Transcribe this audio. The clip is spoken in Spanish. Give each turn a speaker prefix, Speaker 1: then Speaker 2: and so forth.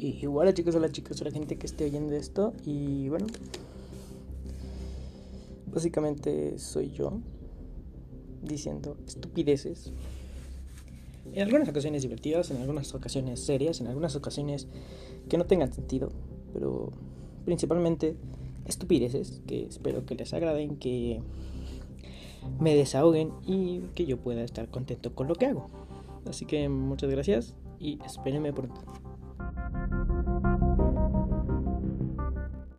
Speaker 1: Y hola chicos, hola chicos, hola gente que esté oyendo esto. Y bueno, básicamente soy yo diciendo estupideces. En algunas ocasiones divertidas, en algunas ocasiones serias, en algunas ocasiones que no tengan sentido. Pero principalmente estupideces que espero que les agraden, que me desahoguen y que yo pueda estar contento con lo que hago. Así que muchas gracias y espérenme pronto.